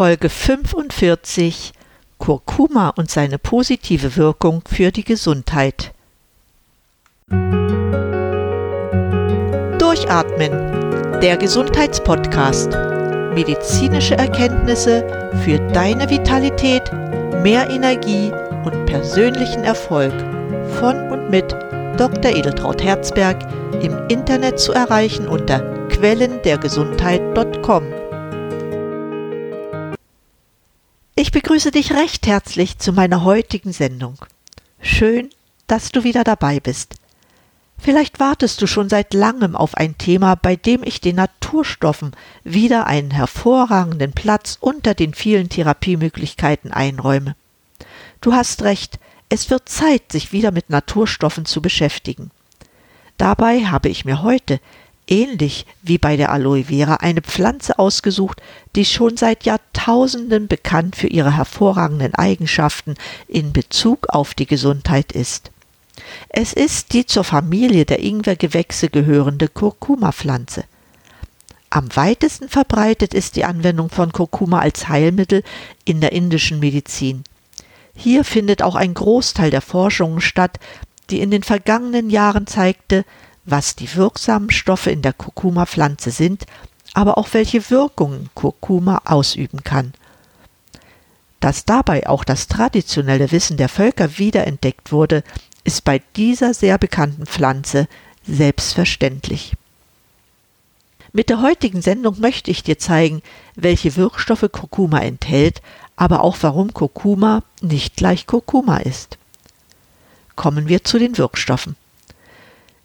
Folge 45 Kurkuma und seine positive Wirkung für die Gesundheit. Durchatmen, der Gesundheitspodcast. Medizinische Erkenntnisse für deine Vitalität, mehr Energie und persönlichen Erfolg von und mit Dr. Edeltraut Herzberg im Internet zu erreichen unter quellendergesundheit.com. Ich begrüße dich recht herzlich zu meiner heutigen Sendung. Schön, dass du wieder dabei bist. Vielleicht wartest du schon seit langem auf ein Thema, bei dem ich den Naturstoffen wieder einen hervorragenden Platz unter den vielen Therapiemöglichkeiten einräume. Du hast recht, es wird Zeit, sich wieder mit Naturstoffen zu beschäftigen. Dabei habe ich mir heute ähnlich wie bei der Aloe Vera eine Pflanze ausgesucht, die schon seit Jahrtausenden bekannt für ihre hervorragenden Eigenschaften in Bezug auf die Gesundheit ist. Es ist die zur Familie der Ingwergewächse gehörende Kurkuma-Pflanze. Am weitesten verbreitet ist die Anwendung von Kurkuma als Heilmittel in der indischen Medizin. Hier findet auch ein Großteil der Forschungen statt, die in den vergangenen Jahren zeigte, was die wirksamen Stoffe in der Kurkuma-Pflanze sind, aber auch welche Wirkungen Kurkuma ausüben kann. Dass dabei auch das traditionelle Wissen der Völker wiederentdeckt wurde, ist bei dieser sehr bekannten Pflanze selbstverständlich. Mit der heutigen Sendung möchte ich dir zeigen, welche Wirkstoffe Kurkuma enthält, aber auch warum Kurkuma nicht gleich Kurkuma ist. Kommen wir zu den Wirkstoffen.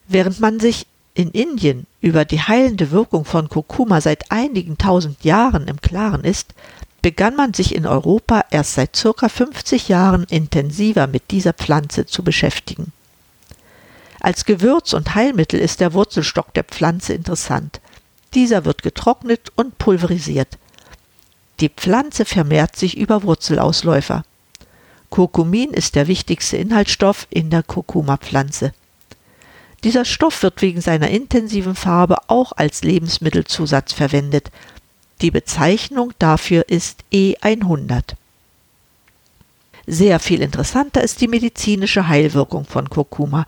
Während man sich in Indien über die heilende Wirkung von Kurkuma seit einigen tausend Jahren im Klaren ist, begann man sich in Europa erst seit circa 50 Jahren intensiver mit dieser Pflanze zu beschäftigen. Als Gewürz und Heilmittel ist der Wurzelstock der Pflanze interessant. Dieser wird getrocknet und pulverisiert. Die Pflanze vermehrt sich über Wurzelausläufer. Kurkumin ist der wichtigste Inhaltsstoff in der Kurkuma-Pflanze. Dieser Stoff wird wegen seiner intensiven Farbe auch als Lebensmittelzusatz verwendet. Die Bezeichnung dafür ist E100. Sehr viel interessanter ist die medizinische Heilwirkung von Kurkuma.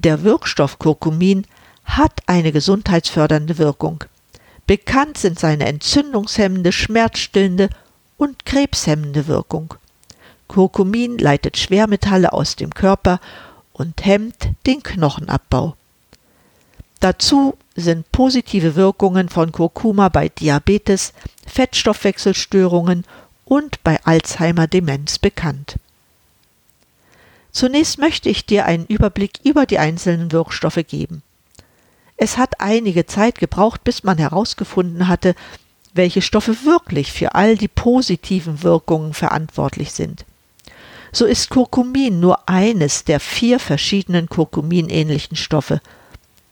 Der Wirkstoff Kurkumin hat eine gesundheitsfördernde Wirkung. Bekannt sind seine entzündungshemmende, schmerzstillende und krebshemmende Wirkung. Kurkumin leitet Schwermetalle aus dem Körper und hemmt den Knochenabbau. Dazu sind positive Wirkungen von Kurkuma bei Diabetes, Fettstoffwechselstörungen und bei Alzheimer-Demenz bekannt. Zunächst möchte ich dir einen Überblick über die einzelnen Wirkstoffe geben. Es hat einige Zeit gebraucht, bis man herausgefunden hatte, welche Stoffe wirklich für all die positiven Wirkungen verantwortlich sind so ist Kurkumin nur eines der vier verschiedenen Kurkumin-ähnlichen Stoffe.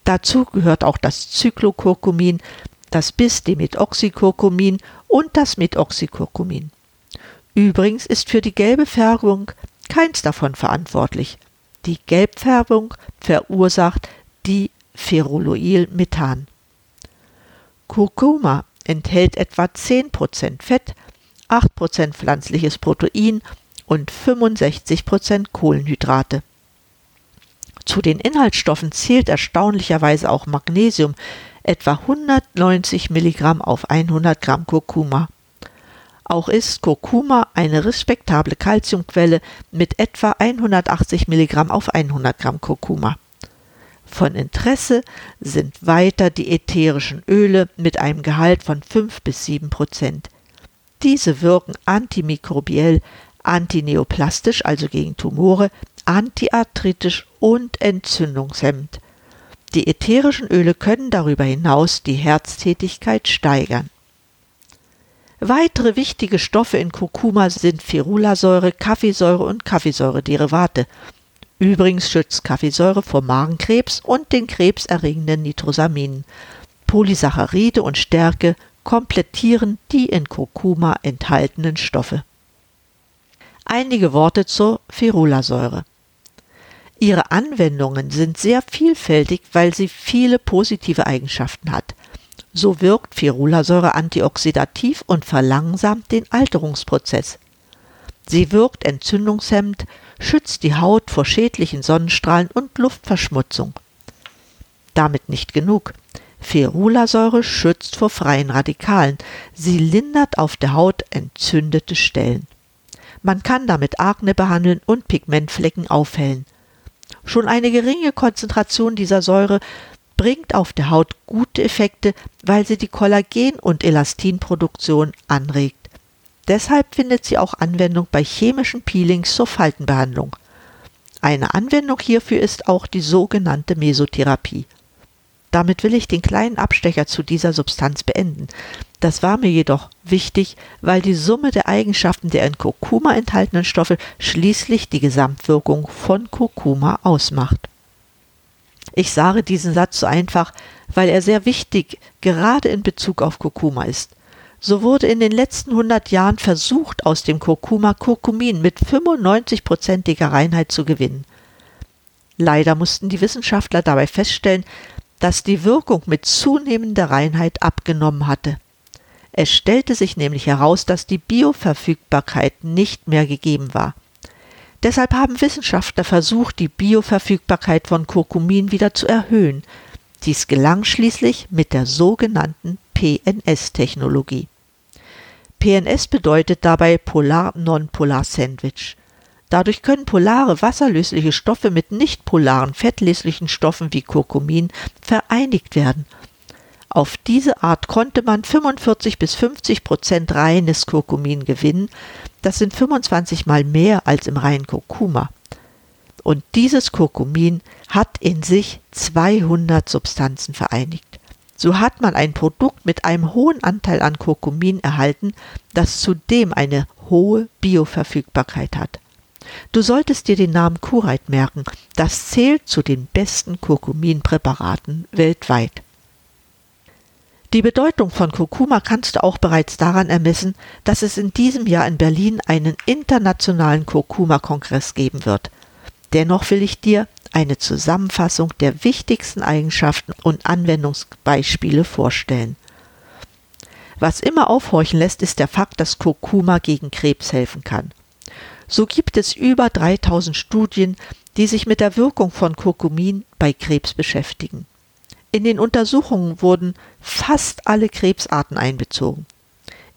Dazu gehört auch das Cyclokurkumin, das Bis-Demethoxycurcumin und das Methoxycurcumin. Übrigens ist für die gelbe Färbung keins davon verantwortlich. Die Gelbfärbung verursacht die Ferroloilmethan. Kurkuma enthält etwa 10% Fett, 8% pflanzliches Protein und 65 Prozent Kohlenhydrate. Zu den Inhaltsstoffen zählt erstaunlicherweise auch Magnesium, etwa 190 Milligramm auf 100 Gramm Kurkuma. Auch ist Kurkuma eine respektable Kalziumquelle mit etwa 180 Milligramm auf 100 Gramm Kurkuma. Von Interesse sind weiter die ätherischen Öle mit einem Gehalt von 5 bis 7 Prozent. Diese wirken antimikrobiell, antineoplastisch, also gegen Tumore, antiarthritisch und entzündungshemmend. Die ätherischen Öle können darüber hinaus die Herztätigkeit steigern. Weitere wichtige Stoffe in Kurkuma sind Ferulasäure, Kaffeesäure und Kaffeesäurederivate. Übrigens schützt Kaffeesäure vor Magenkrebs und den krebserregenden Nitrosaminen. Polysaccharide und Stärke komplettieren die in Kurkuma enthaltenen Stoffe. Einige Worte zur Ferulasäure. Ihre Anwendungen sind sehr vielfältig, weil sie viele positive Eigenschaften hat. So wirkt Ferulasäure antioxidativ und verlangsamt den Alterungsprozess. Sie wirkt entzündungshemmend, schützt die Haut vor schädlichen Sonnenstrahlen und Luftverschmutzung. Damit nicht genug. Ferulasäure schützt vor freien Radikalen. Sie lindert auf der Haut entzündete Stellen. Man kann damit Akne behandeln und Pigmentflecken aufhellen. Schon eine geringe Konzentration dieser Säure bringt auf der Haut gute Effekte, weil sie die Kollagen- und Elastinproduktion anregt. Deshalb findet sie auch Anwendung bei chemischen Peelings zur Faltenbehandlung. Eine Anwendung hierfür ist auch die sogenannte Mesotherapie. Damit will ich den kleinen Abstecher zu dieser Substanz beenden. Das war mir jedoch wichtig, weil die Summe der Eigenschaften der in Kurkuma enthaltenen Stoffe schließlich die Gesamtwirkung von Kurkuma ausmacht. Ich sage diesen Satz so einfach, weil er sehr wichtig gerade in Bezug auf Kurkuma ist. So wurde in den letzten 100 Jahren versucht, aus dem Kurkuma Kurkumin mit 95-prozentiger Reinheit zu gewinnen. Leider mussten die Wissenschaftler dabei feststellen, dass die Wirkung mit zunehmender Reinheit abgenommen hatte. Es stellte sich nämlich heraus, dass die Bioverfügbarkeit nicht mehr gegeben war. Deshalb haben Wissenschaftler versucht, die Bioverfügbarkeit von Kurkumin wieder zu erhöhen. Dies gelang schließlich mit der sogenannten PNS-Technologie. PNS bedeutet dabei Polar-Nonpolar-Sandwich. Dadurch können polare wasserlösliche Stoffe mit nicht-polaren fettlöslichen Stoffen wie Kurkumin vereinigt werden. Auf diese Art konnte man 45 bis 50 Prozent reines Kurkumin gewinnen. Das sind 25 mal mehr als im reinen Kurkuma. Und dieses Kurkumin hat in sich 200 Substanzen vereinigt. So hat man ein Produkt mit einem hohen Anteil an Kurkumin erhalten, das zudem eine hohe Bioverfügbarkeit hat. Du solltest dir den Namen Kureit merken, das zählt zu den besten Kurkuminpräparaten weltweit. Die Bedeutung von Kurkuma kannst du auch bereits daran ermessen, dass es in diesem Jahr in Berlin einen internationalen Kurkuma-Kongress geben wird. Dennoch will ich dir eine Zusammenfassung der wichtigsten Eigenschaften und Anwendungsbeispiele vorstellen. Was immer aufhorchen lässt, ist der Fakt, dass Kurkuma gegen Krebs helfen kann. So gibt es über 3000 Studien, die sich mit der Wirkung von Kurkumin bei Krebs beschäftigen. In den Untersuchungen wurden fast alle Krebsarten einbezogen.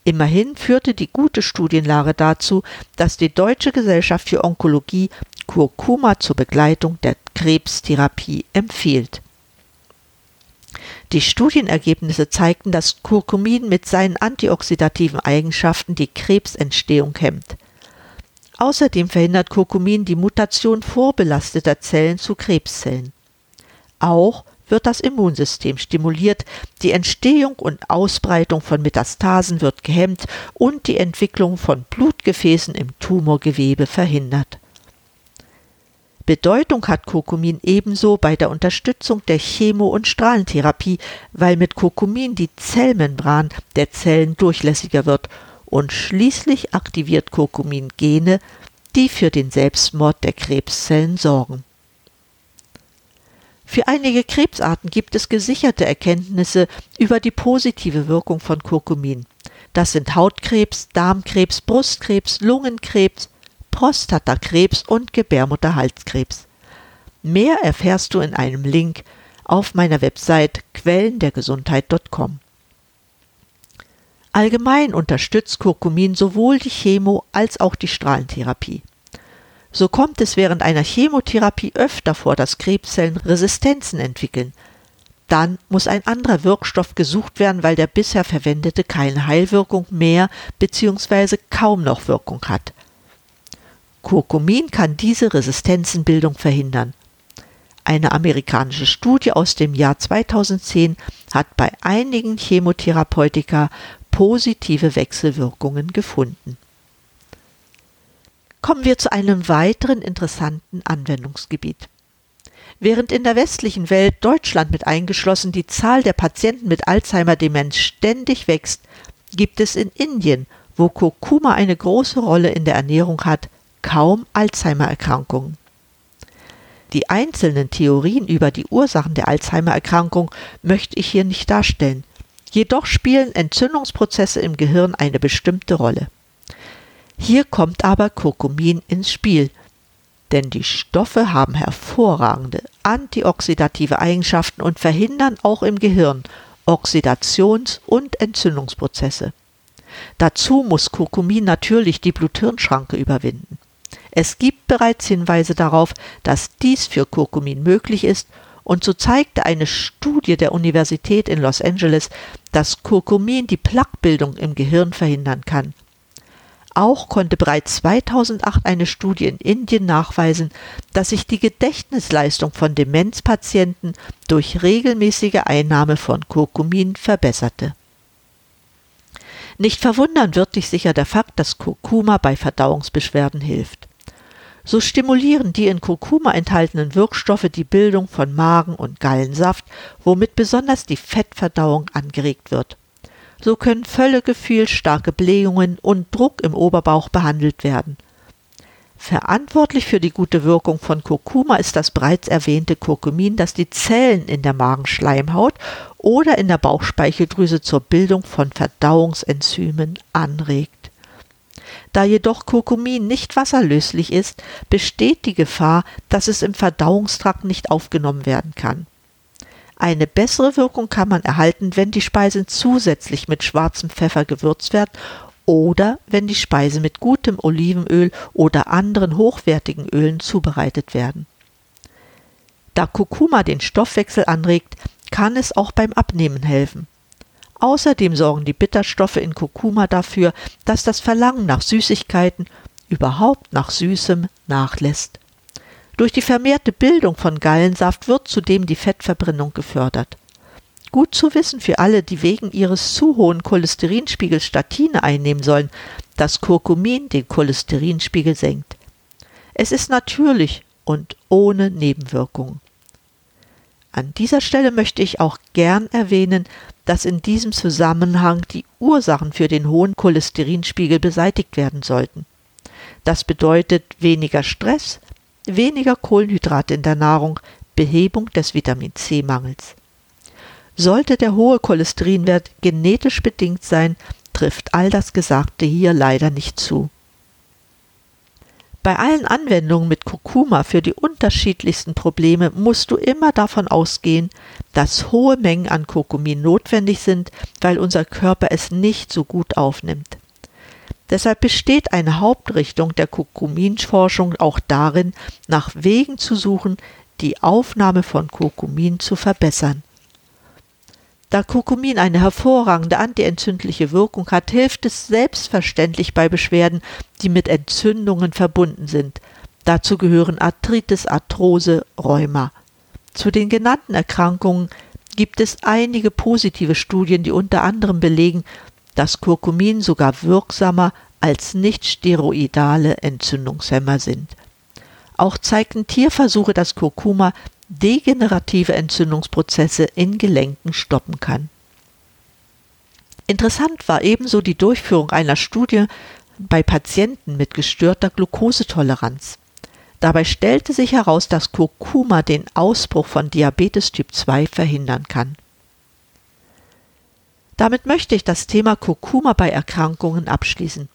Immerhin führte die gute Studienlage dazu, dass die Deutsche Gesellschaft für Onkologie Kurkuma zur Begleitung der Krebstherapie empfiehlt. Die Studienergebnisse zeigten, dass Kurkumin mit seinen antioxidativen Eigenschaften die Krebsentstehung hemmt. Außerdem verhindert Kurkumin die Mutation vorbelasteter Zellen zu Krebszellen. Auch wird das Immunsystem stimuliert, die Entstehung und Ausbreitung von Metastasen wird gehemmt und die Entwicklung von Blutgefäßen im Tumorgewebe verhindert. Bedeutung hat Kurkumin ebenso bei der Unterstützung der Chemo- und Strahlentherapie, weil mit Kurkumin die Zellmembran der Zellen durchlässiger wird und schließlich aktiviert Kurkumin Gene, die für den Selbstmord der Krebszellen sorgen. Für einige Krebsarten gibt es gesicherte Erkenntnisse über die positive Wirkung von Kurkumin. Das sind Hautkrebs, Darmkrebs, Brustkrebs, Lungenkrebs, Prostatakrebs und Gebärmutterhalskrebs. Mehr erfährst du in einem Link auf meiner Website quellendergesundheit.com. Allgemein unterstützt Kurkumin sowohl die Chemo- als auch die Strahlentherapie. So kommt es während einer Chemotherapie öfter vor, dass Krebszellen Resistenzen entwickeln. Dann muss ein anderer Wirkstoff gesucht werden, weil der bisher verwendete keine Heilwirkung mehr bzw. kaum noch Wirkung hat. Kurkumin kann diese Resistenzenbildung verhindern. Eine amerikanische Studie aus dem Jahr 2010 hat bei einigen Chemotherapeutika positive Wechselwirkungen gefunden. Kommen wir zu einem weiteren interessanten Anwendungsgebiet. Während in der westlichen Welt, Deutschland mit eingeschlossen, die Zahl der Patienten mit Alzheimer-Demenz ständig wächst, gibt es in Indien, wo Kurkuma eine große Rolle in der Ernährung hat, kaum Alzheimer-Erkrankungen. Die einzelnen Theorien über die Ursachen der Alzheimer-Erkrankung möchte ich hier nicht darstellen. Jedoch spielen Entzündungsprozesse im Gehirn eine bestimmte Rolle. Hier kommt aber Kurkumin ins Spiel, denn die Stoffe haben hervorragende antioxidative Eigenschaften und verhindern auch im Gehirn Oxidations- und Entzündungsprozesse. Dazu muss Kurkumin natürlich die Blut-Hirn-Schranke überwinden. Es gibt bereits Hinweise darauf, dass dies für Kurkumin möglich ist und so zeigte eine Studie der Universität in Los Angeles, dass Kurkumin die Plaquebildung im Gehirn verhindern kann. Auch konnte bereits 2008 eine Studie in Indien nachweisen, dass sich die Gedächtnisleistung von Demenzpatienten durch regelmäßige Einnahme von Kurkumin verbesserte. Nicht verwundern wird dich sicher der Fakt, dass Kurkuma bei Verdauungsbeschwerden hilft. So stimulieren die in Kurkuma enthaltenen Wirkstoffe die Bildung von Magen- und Gallensaft, womit besonders die Fettverdauung angeregt wird. So können Völlegefühl, starke Blähungen und Druck im Oberbauch behandelt werden. Verantwortlich für die gute Wirkung von Kurkuma ist das bereits erwähnte Kurkumin, das die Zellen in der Magenschleimhaut oder in der Bauchspeicheldrüse zur Bildung von Verdauungsenzymen anregt. Da jedoch Kurkumin nicht wasserlöslich ist, besteht die Gefahr, dass es im Verdauungstrakt nicht aufgenommen werden kann. Eine bessere Wirkung kann man erhalten, wenn die Speisen zusätzlich mit schwarzem Pfeffer gewürzt werden oder wenn die Speise mit gutem Olivenöl oder anderen hochwertigen Ölen zubereitet werden. Da Kurkuma den Stoffwechsel anregt, kann es auch beim Abnehmen helfen. Außerdem sorgen die Bitterstoffe in Kurkuma dafür, dass das Verlangen nach Süßigkeiten, überhaupt nach Süßem, nachlässt. Durch die vermehrte Bildung von Gallensaft wird zudem die Fettverbrennung gefördert. Gut zu wissen für alle, die wegen ihres zu hohen Cholesterinspiegels Statine einnehmen sollen, dass Kurkumin den Cholesterinspiegel senkt. Es ist natürlich und ohne Nebenwirkungen. An dieser Stelle möchte ich auch gern erwähnen, dass in diesem Zusammenhang die Ursachen für den hohen Cholesterinspiegel beseitigt werden sollten. Das bedeutet weniger Stress, weniger Kohlenhydrate in der Nahrung, Behebung des Vitamin C-Mangels. Sollte der hohe Cholesterinwert genetisch bedingt sein, trifft all das Gesagte hier leider nicht zu. Bei allen Anwendungen mit Kurkuma für die unterschiedlichsten Probleme musst du immer davon ausgehen, dass hohe Mengen an Kurkumin notwendig sind, weil unser Körper es nicht so gut aufnimmt. Deshalb besteht eine Hauptrichtung der Kurkuminforschung auch darin, nach Wegen zu suchen, die Aufnahme von Kurkumin zu verbessern. Da Kurkumin eine hervorragende antientzündliche Wirkung hat, hilft es selbstverständlich bei Beschwerden, die mit Entzündungen verbunden sind. Dazu gehören Arthritis, Arthrose, Rheuma. Zu den genannten Erkrankungen gibt es einige positive Studien, die unter anderem belegen, dass Kurkumin sogar wirksamer als nicht-steroidale Entzündungshemmer sind. Auch zeigten Tierversuche, dass Kurkuma degenerative Entzündungsprozesse in Gelenken stoppen kann. Interessant war ebenso die Durchführung einer Studie bei Patienten mit gestörter Glukosetoleranz. Dabei stellte sich heraus, dass Kurkuma den Ausbruch von Diabetes Typ 2 verhindern kann. Damit möchte ich das Thema Kurkuma bei Erkrankungen abschließen.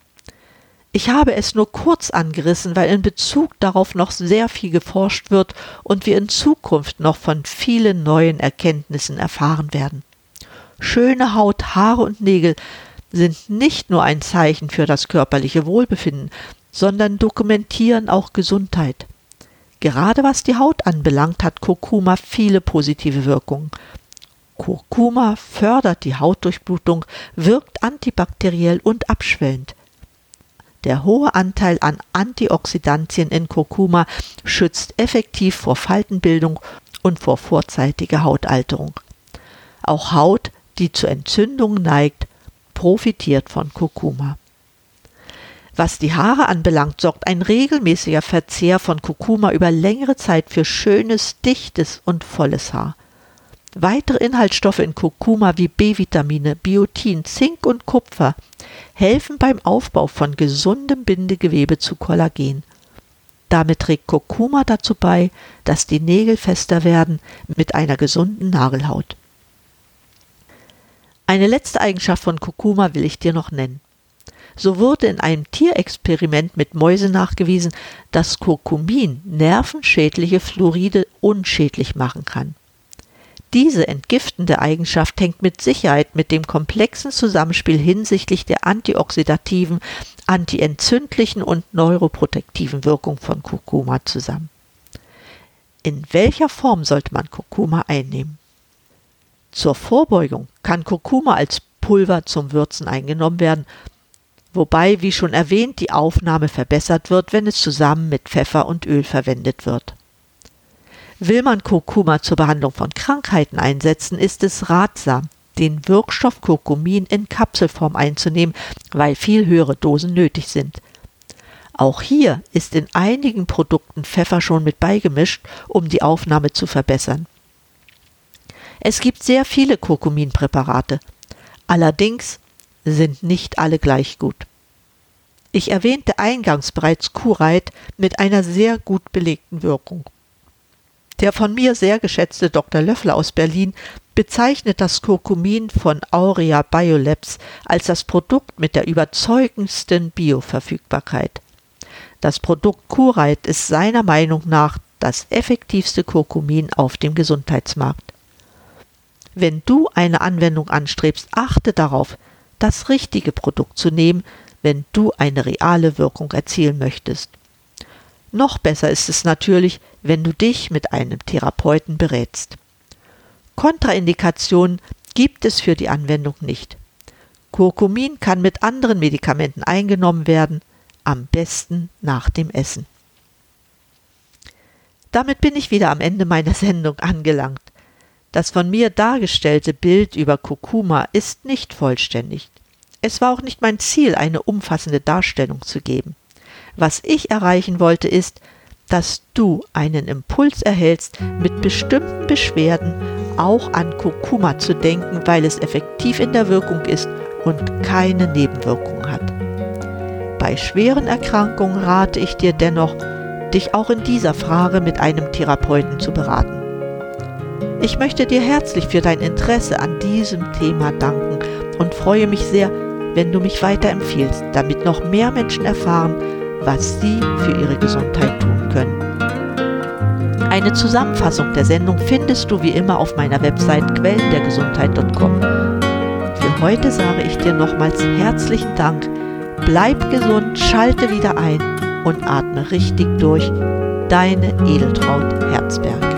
Ich habe es nur kurz angerissen, weil in Bezug darauf noch sehr viel geforscht wird und wir in Zukunft noch von vielen neuen Erkenntnissen erfahren werden. Schöne Haut, Haare und Nägel sind nicht nur ein Zeichen für das körperliche Wohlbefinden, sondern dokumentieren auch Gesundheit. Gerade was die Haut anbelangt, hat Kurkuma viele positive Wirkungen. Kurkuma fördert die Hautdurchblutung, wirkt antibakteriell und abschwellend. Der hohe Anteil an Antioxidantien in Kurkuma schützt effektiv vor Faltenbildung und vor vorzeitiger Hautalterung. Auch Haut, die zu Entzündungen neigt, profitiert von Kurkuma. Was die Haare anbelangt, sorgt ein regelmäßiger Verzehr von Kurkuma über längere Zeit für schönes, dichtes und volles Haar. Weitere Inhaltsstoffe in Kurkuma wie B-Vitamine, Biotin, Zink und Kupfer helfen beim Aufbau von gesundem Bindegewebe zu Kollagen. Damit trägt Kurkuma dazu bei, dass die Nägel fester werden mit einer gesunden Nagelhaut. Eine letzte Eigenschaft von Kurkuma will ich dir noch nennen. So wurde in einem Tierexperiment mit Mäusen nachgewiesen, dass Kurkumin nervenschädliche Fluoride unschädlich machen kann. Diese entgiftende Eigenschaft hängt mit Sicherheit mit dem komplexen Zusammenspiel hinsichtlich der antioxidativen, antientzündlichen und neuroprotektiven Wirkung von Kurkuma zusammen. In welcher Form sollte man Kurkuma einnehmen? Zur Vorbeugung kann Kurkuma als Pulver zum Würzen eingenommen werden, wobei, wie schon erwähnt, die Aufnahme verbessert wird, wenn es zusammen mit Pfeffer und Öl verwendet wird. Will man Kurkuma zur Behandlung von Krankheiten einsetzen, ist es ratsam, den Wirkstoff Kurkumin in Kapselform einzunehmen, weil viel höhere Dosen nötig sind. Auch hier ist in einigen Produkten Pfeffer schon mit beigemischt, um die Aufnahme zu verbessern. Es gibt sehr viele Kurkuminpräparate. Allerdings sind nicht alle gleich gut. Ich erwähnte eingangs bereits Kureit mit einer sehr gut belegten Wirkung. Der von mir sehr geschätzte Dr. Löffler aus Berlin bezeichnet das Kurkumin von Aurea Biolabs als das Produkt mit der überzeugendsten Bioverfügbarkeit. Das Produkt Kureit ist seiner Meinung nach das effektivste Kurkumin auf dem Gesundheitsmarkt. Wenn du eine Anwendung anstrebst, achte darauf, das richtige Produkt zu nehmen, wenn du eine reale Wirkung erzielen möchtest. Noch besser ist es natürlich, wenn du dich mit einem Therapeuten berätst. Kontraindikationen gibt es für die Anwendung nicht. Kurkumin kann mit anderen Medikamenten eingenommen werden, am besten nach dem Essen. Damit bin ich wieder am Ende meiner Sendung angelangt. Das von mir dargestellte Bild über Kurkuma ist nicht vollständig. Es war auch nicht mein Ziel, eine umfassende Darstellung zu geben. Was ich erreichen wollte, ist, dass du einen Impuls erhältst, mit bestimmten Beschwerden auch an Kurkuma zu denken, weil es effektiv in der Wirkung ist und keine Nebenwirkungen hat. Bei schweren Erkrankungen rate ich dir dennoch, dich auch in dieser Frage mit einem Therapeuten zu beraten. Ich möchte dir herzlich für dein Interesse an diesem Thema danken und freue mich sehr, wenn du mich weiterempfiehlst, damit noch mehr Menschen erfahren, was sie für ihre Gesundheit tun können. Eine Zusammenfassung der Sendung findest du wie immer auf meiner Website quellendergesundheit.com. Für heute sage ich dir nochmals herzlichen Dank. Bleib gesund, schalte wieder ein und atme richtig durch. Deine Edeltraut Herzberg.